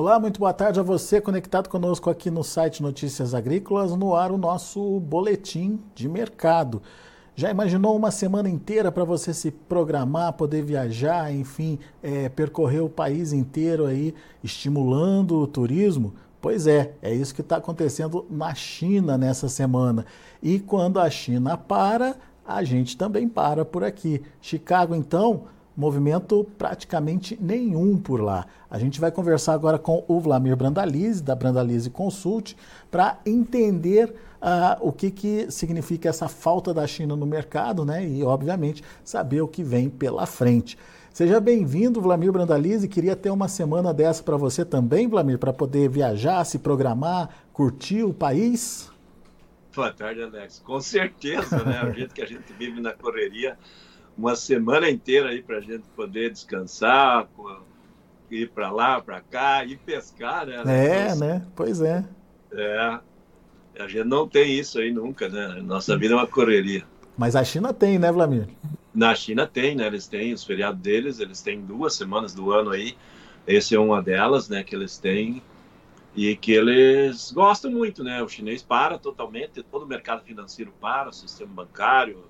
Olá, muito boa tarde a você conectado conosco aqui no site Notícias Agrícolas, no ar o nosso boletim de mercado. Já imaginou uma semana inteira para você se programar, poder viajar, enfim, é, percorrer o país inteiro aí, estimulando o turismo? Pois é, é isso que está acontecendo na China nessa semana. E quando a China para, a gente também para por aqui. Chicago, então, movimento praticamente nenhum por lá. A gente vai conversar agora com o Vlamir Brandalize, da Brandalize Consult, para entender uh, o que, que significa essa falta da China no mercado, né? E, obviamente, saber o que vem pela frente. Seja bem-vindo, Vlamir Brandalize. Queria ter uma semana dessa para você também, Vlamir, para poder viajar, se programar, curtir o país. Boa tarde, Alex. Com certeza, né? O jeito que a gente vive na correria, uma semana inteira aí para a gente poder descansar, ir para lá, para cá, ir pescar, né? É, né? Pois é. É. A gente não tem isso aí nunca, né? Nossa vida é uma correria. Mas a China tem, né, Vlamir? Na China tem, né? Eles têm os feriados deles, eles têm duas semanas do ano aí. Esse é uma delas, né? Que eles têm e que eles gostam muito, né? O chinês para totalmente, todo o mercado financeiro para, o sistema bancário,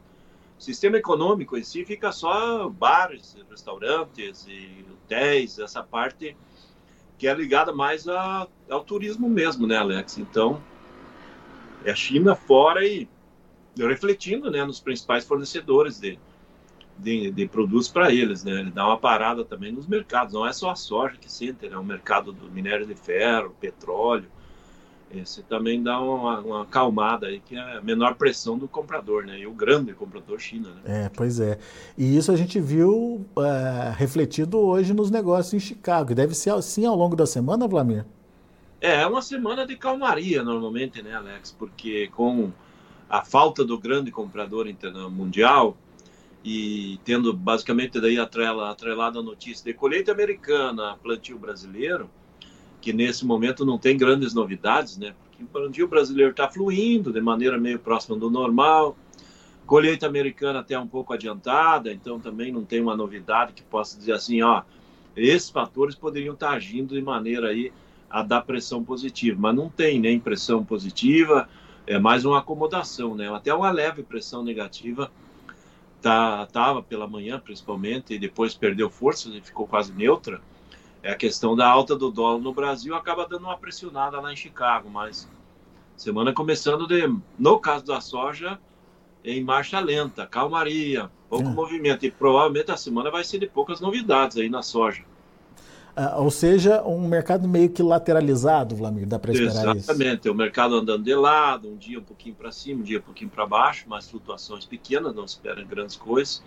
o sistema econômico em si fica só bares, restaurantes e hotéis, essa parte que é ligada mais a, ao turismo mesmo, né, Alex? Então, é a China fora e refletindo né, nos principais fornecedores de, de, de produtos para eles. Né? Ele dá uma parada também nos mercados, não é só a soja que sente, né? o mercado do minério de ferro, petróleo. Esse também dá uma, uma acalmada aí, que é a menor pressão do comprador, né? E o grande comprador China, né? É, pois é. E isso a gente viu é, refletido hoje nos negócios em Chicago. Deve ser assim ao longo da semana, Vlamir? É, é uma semana de calmaria normalmente, né, Alex? Porque com a falta do grande comprador mundial e tendo basicamente daí atrela, atrelada a notícia de colheita americana, plantio brasileiro, que nesse momento não tem grandes novidades, né? Porque o plantio brasileiro está fluindo de maneira meio próxima do normal, colheita americana até um pouco adiantada, então também não tem uma novidade que possa dizer assim, ó, esses fatores poderiam estar tá agindo de maneira aí a dar pressão positiva, mas não tem nem pressão positiva, é mais uma acomodação, né? Até uma leve pressão negativa tá tava pela manhã principalmente e depois perdeu força e ficou quase neutra. É a questão da alta do dólar no Brasil acaba dando uma pressionada lá em Chicago, mas semana começando de, no caso da soja, em marcha lenta, calmaria, pouco é. movimento e provavelmente a semana vai ser de poucas novidades aí na soja. Uh, ou seja, um mercado meio que lateralizado, Vlamir, dá para esperar Exatamente. isso? Exatamente, o mercado andando de lado, um dia um pouquinho para cima, um dia um pouquinho para baixo, mas flutuações pequenas, não se espera grandes coisas.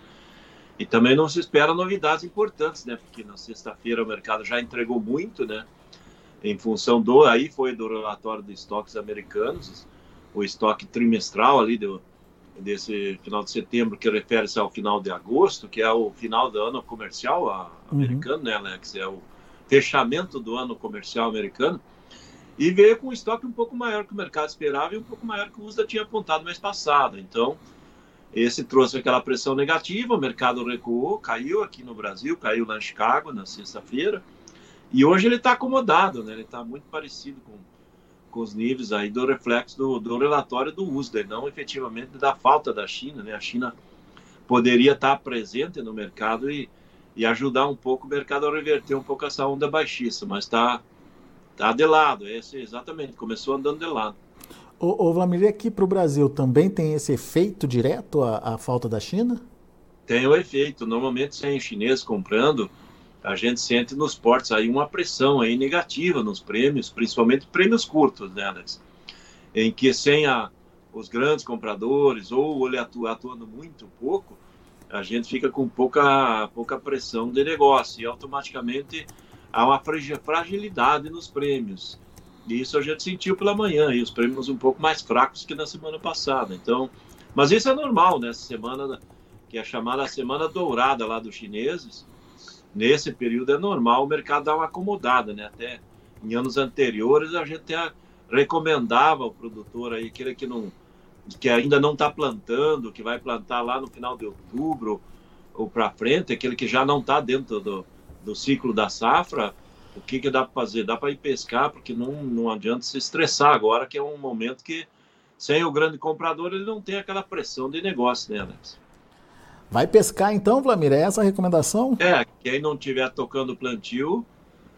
E também não se espera novidades importantes, né? Porque na sexta-feira o mercado já entregou muito, né? Em função do, aí foi do relatório de estoques americanos, o estoque trimestral ali do, desse final de setembro, que refere-se ao final de agosto, que é o final do ano comercial uhum. americano, né, Alex? É o fechamento do ano comercial americano, e veio com um estoque um pouco maior que o mercado esperava e um pouco maior que o USDA tinha apontado mês passado. Então, esse trouxe aquela pressão negativa, o mercado recuou, caiu aqui no Brasil, caiu lá em Chicago na sexta-feira, e hoje ele está acomodado, né? ele está muito parecido com, com os níveis aí do reflexo do, do relatório do USDA, não efetivamente da falta da China. Né? A China poderia estar tá presente no mercado e e ajudar um pouco o mercado a reverter um pouco essa onda baixista, mas está tá de lado, esse exatamente, começou andando de lado. O, o aqui para o Brasil também tem esse efeito direto à, falta da China? Tem o efeito, normalmente sem chinês comprando, a gente sente nos portos aí uma pressão aí negativa nos prêmios, principalmente prêmios curtos, né, Alex? Em que sem a, os grandes compradores ou ele atuando muito pouco, a gente fica com pouca, pouca pressão de negócio e automaticamente há uma fragilidade nos prêmios. E isso a gente sentiu pela manhã, e os prêmios um pouco mais fracos que na semana passada. Então, mas isso é normal nessa semana, que é chamada semana dourada lá dos chineses. Nesse período é normal o mercado dar uma acomodada, né? Até em anos anteriores a gente recomendava o produtor aí, aquele que não que ainda não está plantando, que vai plantar lá no final de outubro ou para frente, aquele que já não está dentro do, do ciclo da safra, O que, que dá para fazer? Dá para ir pescar, porque não, não adianta se estressar agora, que é um momento que, sem o grande comprador, ele não tem aquela pressão de negócio, né, Alex? Vai pescar então, Vlamir? É essa a recomendação? É, quem não estiver tocando plantio,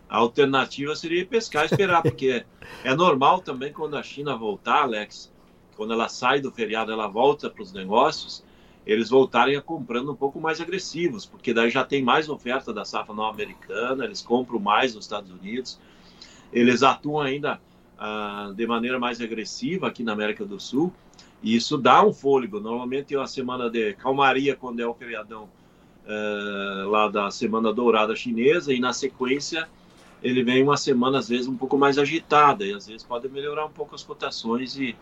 a alternativa seria pescar e esperar, porque é normal também quando a China voltar, Alex, quando ela sai do feriado, ela volta para os negócios, eles voltarem a comprando um pouco mais agressivos, porque daí já tem mais oferta da safra não americana, eles compram mais nos Estados Unidos, eles atuam ainda ah, de maneira mais agressiva aqui na América do Sul, e isso dá um fôlego. Normalmente é uma semana de calmaria quando é o feriadão eh, lá da Semana Dourada Chinesa, e na sequência ele vem uma semana às vezes um pouco mais agitada, e às vezes pode melhorar um pouco as cotações e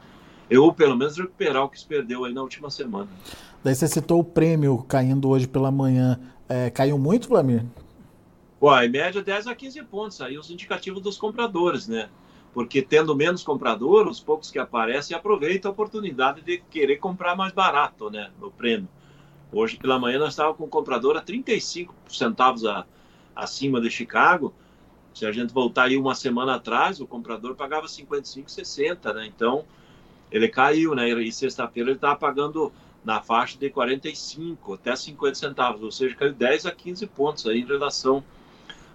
eu pelo menos recuperar o que se perdeu aí na última semana. Daí você citou o prêmio caindo hoje pela manhã. É, caiu muito, Vlamir? Pô, em média 10 a 15 pontos, aí os indicativos dos compradores, né? Porque tendo menos comprador, os poucos que aparecem aproveitam a oportunidade de querer comprar mais barato, né? No prêmio. Hoje pela manhã nós estávamos com o comprador a 35 centavos a, acima de Chicago. Se a gente voltar aí uma semana atrás, o comprador pagava 55, 60, né? Então, ele caiu, né? E sexta-feira ele estava pagando na faixa de 45 até 50 centavos, ou seja, caiu 10 a 15 pontos aí em relação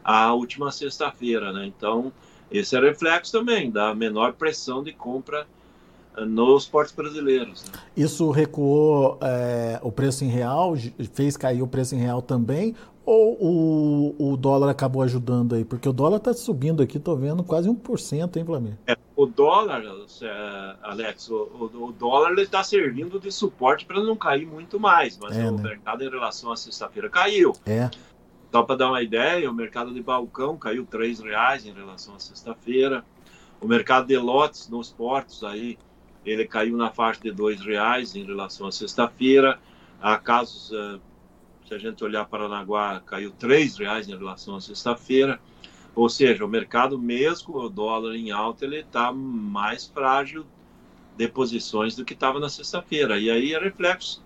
à última sexta-feira, né? Então, esse é reflexo também da menor pressão de compra eh, nos portos brasileiros. Né? Isso recuou é, o preço em real, fez cair o preço em real também, ou o, o dólar acabou ajudando aí? Porque o dólar está subindo aqui, estou vendo quase 1%, hein, Flamengo? É, o dólar, é, Alex, o, o, o dólar está servindo de suporte para não cair muito mais, mas é, o né? mercado em relação à sexta-feira caiu. É. Só para dar uma ideia, o mercado de balcão caiu R$ reais em relação à sexta-feira. O mercado de lotes nos portos aí, ele caiu na faixa de R$ reais em relação à sexta-feira. Há casos uh, se a gente olhar Paranaguá, caiu R$ reais em relação à sexta-feira. Ou seja, o mercado, mesmo o dólar em alta, ele está mais frágil de posições do que estava na sexta-feira. E aí é reflexo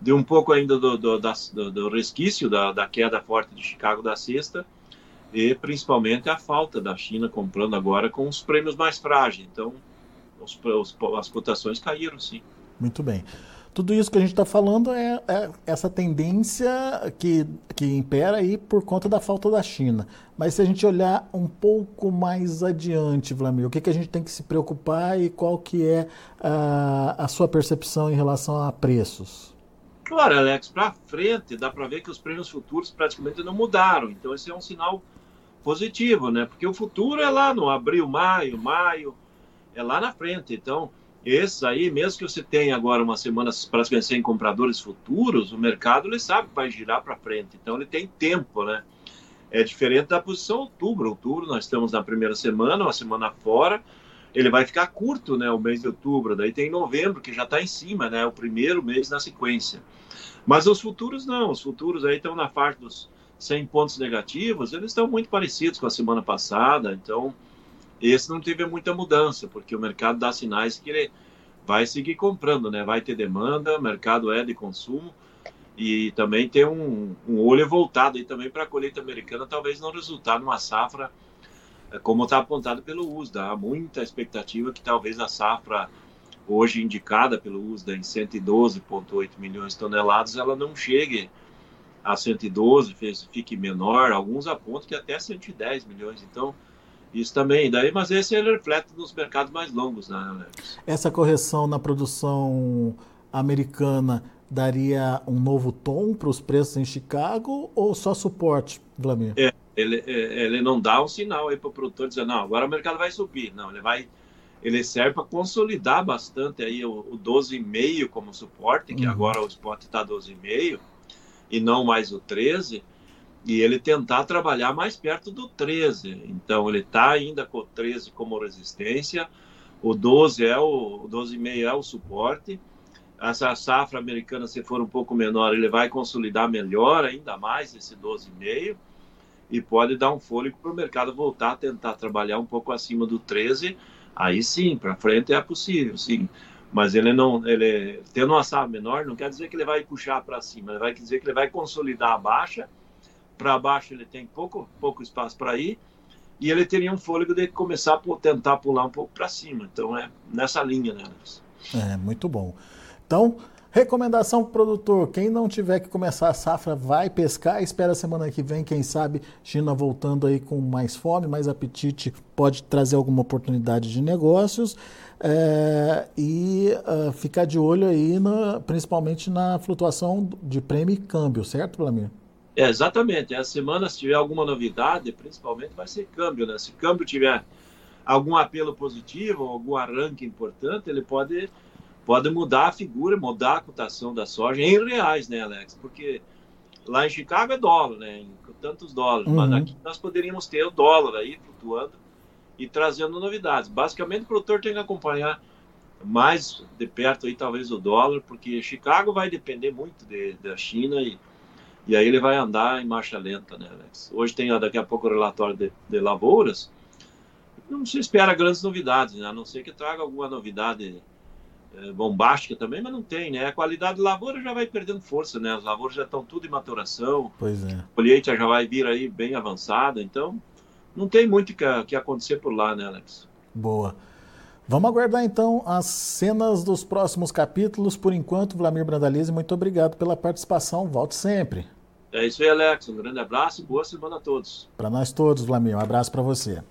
de um pouco ainda do, do, do, do resquício da, da, queda forte de Chicago da sexta e principalmente a falta da China comprando agora com os prêmios mais frágeis. Então, os, os, as cotações caíram, sim. Muito bem. Tudo isso que a gente está falando é, é, essa tendência que, que impera aí por conta da falta da China. Mas se a gente olhar um pouco mais adiante, Vlamir, o que, que a gente tem que se preocupar e qual que é a, a sua percepção em relação a preços? Claro, Alex, para frente dá para ver que os prêmios futuros praticamente não mudaram. Então esse é um sinal positivo, né? Porque o futuro é lá no abril, maio, maio, é lá na frente. Então esses aí, mesmo que você tenha agora uma semana praticamente sem compradores futuros, o mercado ele sabe que vai girar para frente, então ele tem tempo, né? É diferente da posição outubro. Outubro, nós estamos na primeira semana, uma semana fora, ele vai ficar curto, né? O mês de outubro, daí tem novembro, que já está em cima, né? O primeiro mês na sequência. Mas os futuros não, os futuros aí estão na faixa dos 100 pontos negativos, eles estão muito parecidos com a semana passada, então esse não teve muita mudança, porque o mercado dá sinais que ele vai seguir comprando, né? Vai ter demanda, o mercado é de consumo e também tem um, um olho voltado aí também para a colheita americana, talvez não resultar numa safra é, como está apontado pelo USDA. Há muita expectativa que talvez a safra hoje indicada pelo USDA em 112,8 milhões de toneladas, ela não chegue a 112, fique menor, alguns apontam que até 110 milhões. Então, isso também, daí, mas esse ele reflete nos mercados mais longos, né, Alex? Essa correção na produção americana daria um novo tom para os preços em Chicago ou só suporte, Vladimir? É, ele, é, ele não dá um sinal aí para o produtor dizer, não, agora o mercado vai subir. Não, ele vai, ele serve para consolidar bastante aí o, o 12,5 como suporte, que uhum. agora o spot está 12,5 e não mais o 13 e ele tentar trabalhar mais perto do 13. Então ele está ainda com o 13 como resistência, o 12 é o, o 12,5 é o suporte. Essa safra americana, se for um pouco menor, ele vai consolidar melhor ainda mais esse 12,5 e pode dar um fôlego para o mercado voltar a tentar trabalhar um pouco acima do 13. Aí sim, para frente é possível, sim. Mas ele não, ele tendo uma safra menor, não quer dizer que ele vai puxar para cima, vai dizer que ele vai consolidar a baixa para baixo ele tem pouco, pouco espaço para ir e ele teria um fôlego de começar a tentar pular um pouco para cima. Então é nessa linha, né, Alex? É, muito bom. Então, recomendação pro produtor, quem não tiver que começar a safra, vai pescar, espera a semana que vem, quem sabe China voltando aí com mais fome, mais apetite, pode trazer alguma oportunidade de negócios. É, e uh, ficar de olho aí, na, principalmente na flutuação de prêmio e câmbio, certo, Vlamir? É, exatamente. Essa semana, se tiver alguma novidade, principalmente vai ser câmbio, né? Se câmbio tiver algum apelo positivo, algum arranque importante, ele pode, pode mudar a figura, mudar a cotação da soja em reais, né, Alex? Porque lá em Chicago é dólar, né? Em tantos dólares, uhum. mas aqui nós poderíamos ter o dólar aí flutuando e trazendo novidades. Basicamente, o produtor tem que acompanhar mais de perto aí talvez o dólar, porque Chicago vai depender muito de, da China e e aí ele vai andar em marcha lenta, né, Alex? Hoje tem daqui a pouco o relatório de, de lavouras. Não se espera grandes novidades, né? a não ser que traga alguma novidade é, bombástica também, mas não tem, né? A qualidade de lavoura já vai perdendo força, né? As lavouras já estão tudo em maturação. Pois é. A colheita já vai vir aí bem avançada, então não tem muito que, que acontecer por lá, né, Alex? Boa. Vamos aguardar então as cenas dos próximos capítulos. Por enquanto, Vladimir Brandalize, muito obrigado pela participação. Volte sempre. É isso aí, Alex. Um grande abraço e boa semana a todos. Para nós todos, Vladimir. Um abraço para você.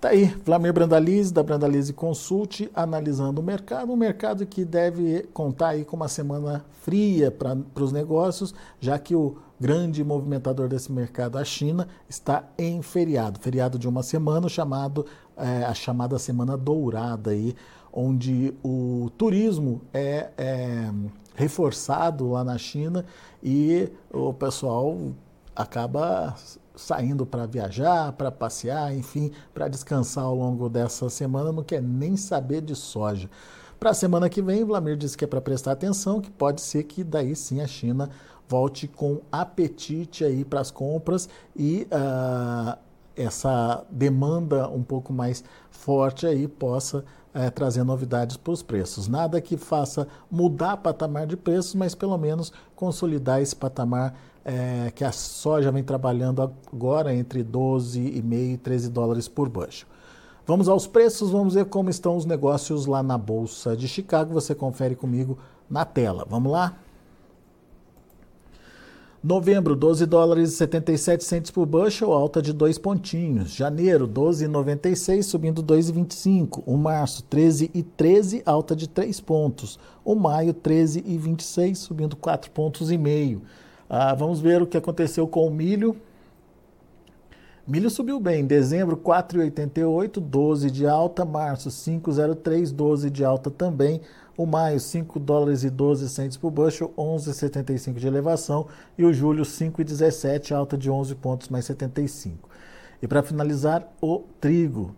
Tá aí, Vladimir Brandalize, da Brandalize Consult, analisando o mercado. Um mercado que deve contar aí com uma semana fria para os negócios, já que o grande movimentador desse mercado, a China, está em feriado. Feriado de uma semana, chamado é, a chamada Semana Dourada, aí, onde o turismo é, é reforçado lá na China e o pessoal acaba saindo para viajar, para passear, enfim, para descansar ao longo dessa semana, não quer nem saber de soja. Para a semana que vem, o Vlamir disse que é para prestar atenção, que pode ser que daí sim a China volte com apetite aí para as compras e uh, essa demanda um pouco mais forte aí possa é, trazer novidades para os preços. Nada que faça mudar patamar de preços, mas pelo menos consolidar esse patamar é, que a soja vem trabalhando agora entre 12,5 e 13 dólares por bushel. Vamos aos preços, vamos ver como estão os negócios lá na Bolsa de Chicago. Você confere comigo na tela. Vamos lá? Novembro, 12 dólares e 77 centos por bushel, alta de 2 pontinhos. Janeiro, 12,96, subindo 2,25. O março, 13,13, alta de 3 pontos. O maio, 13,26, subindo 4 pontos e meio. Ah, vamos ver o que aconteceu com o milho. Milho subiu bem. Dezembro, 4,88, 12 de alta. Março, 5,03, 12 de alta também. O maio, 5 dólares e 12 centos por bushel, 11,75 de elevação. E o julho, 5,17, alta de 11 pontos mais 75. E para finalizar, o trigo.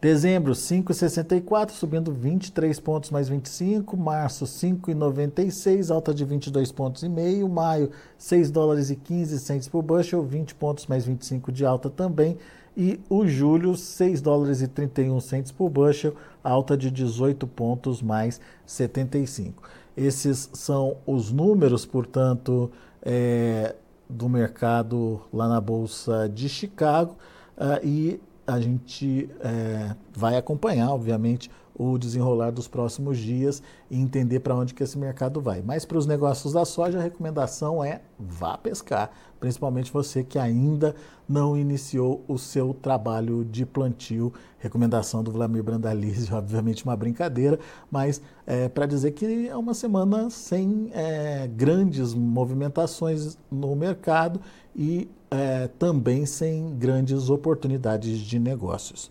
Dezembro, 5,64, subindo 23 pontos mais 25. Março, 5,96, alta de 22 pontos e meio. Maio, 6 dólares e 15 centos por bushel, 20 pontos mais 25 de alta também e o julho 6 dólares e 31 centos por bushel, alta de 18 pontos mais 75. Esses são os números, portanto, é, do mercado lá na Bolsa de Chicago uh, e a gente é, vai acompanhar, obviamente, o desenrolar dos próximos dias e entender para onde que esse mercado vai. Mas para os negócios da soja, a recomendação é vá pescar, principalmente você que ainda não iniciou o seu trabalho de plantio. Recomendação do Vladimir Brandalize, obviamente uma brincadeira, mas é, para dizer que é uma semana sem é, grandes movimentações no mercado e é, também sem grandes oportunidades de negócios.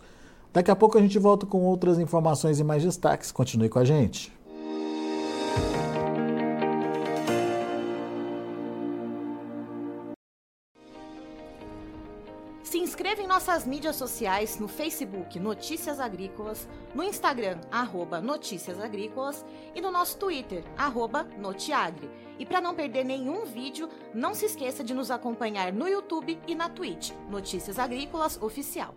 Daqui a pouco a gente volta com outras informações e mais destaques. Continue com a gente. Se inscreva em nossas mídias sociais no Facebook Notícias Agrícolas, no Instagram arroba Notícias Agrícolas e no nosso Twitter arroba Notiagre. E para não perder nenhum vídeo, não se esqueça de nos acompanhar no YouTube e na Twitch Notícias Agrícolas Oficial.